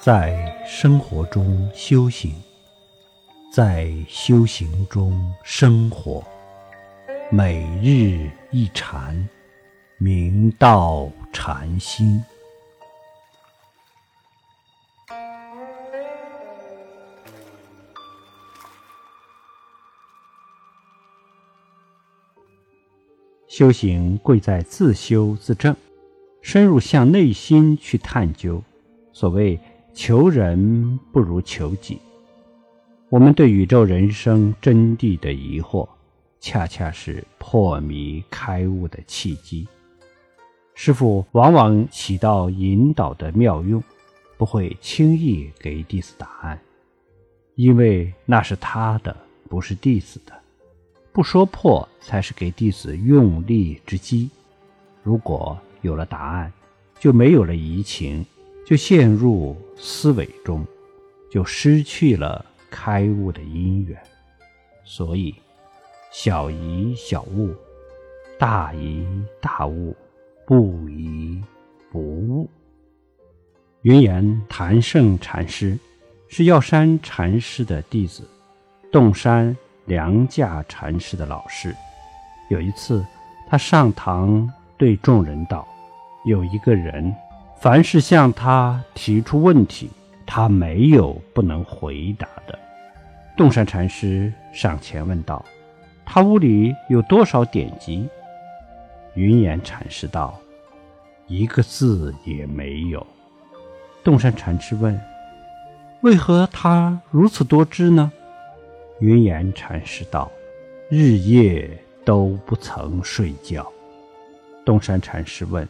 在生活中修行，在修行中生活，每日一禅，明道禅心。修行贵在自修自证，深入向内心去探究。所谓求人不如求己。我们对宇宙人生真谛的疑惑，恰恰是破迷开悟的契机。师父往往起到引导的妙用，不会轻易给弟子答案，因为那是他的，不是弟子的。不说破，才是给弟子用力之机。如果有了答案，就没有了移情，就陷入思维中，就失去了开悟的因缘。所以，小疑小悟，大疑大悟，不疑不悟。云岩谭胜禅师是药山禅师的弟子，洞山。良价禅师的老师，有一次，他上堂对众人道：“有一个人，凡是向他提出问题，他没有不能回答的。”洞山禅师上前问道：“他屋里有多少典籍？”云岩禅师道：“一个字也没有。”洞山禅师问：“为何他如此多知呢？”云岩禅师道：“日夜都不曾睡觉。”东山禅师问：“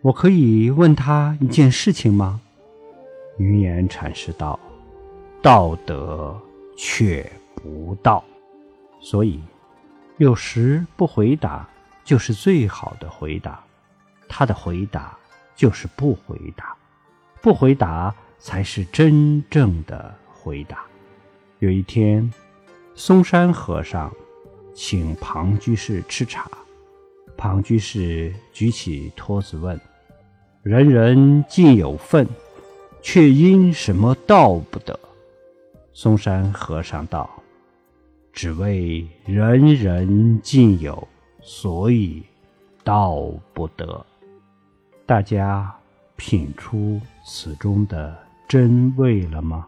我可以问他一件事情吗？”云岩禅师道：“道德却不道，所以有时不回答就是最好的回答。他的回答就是不回答，不回答才是真正的回答。”有一天，嵩山和尚请庞居士吃茶。庞居士举起托子问：“人人尽有份，却因什么道不得？”嵩山和尚道：“只为人人尽有，所以道不得。”大家品出此中的真味了吗？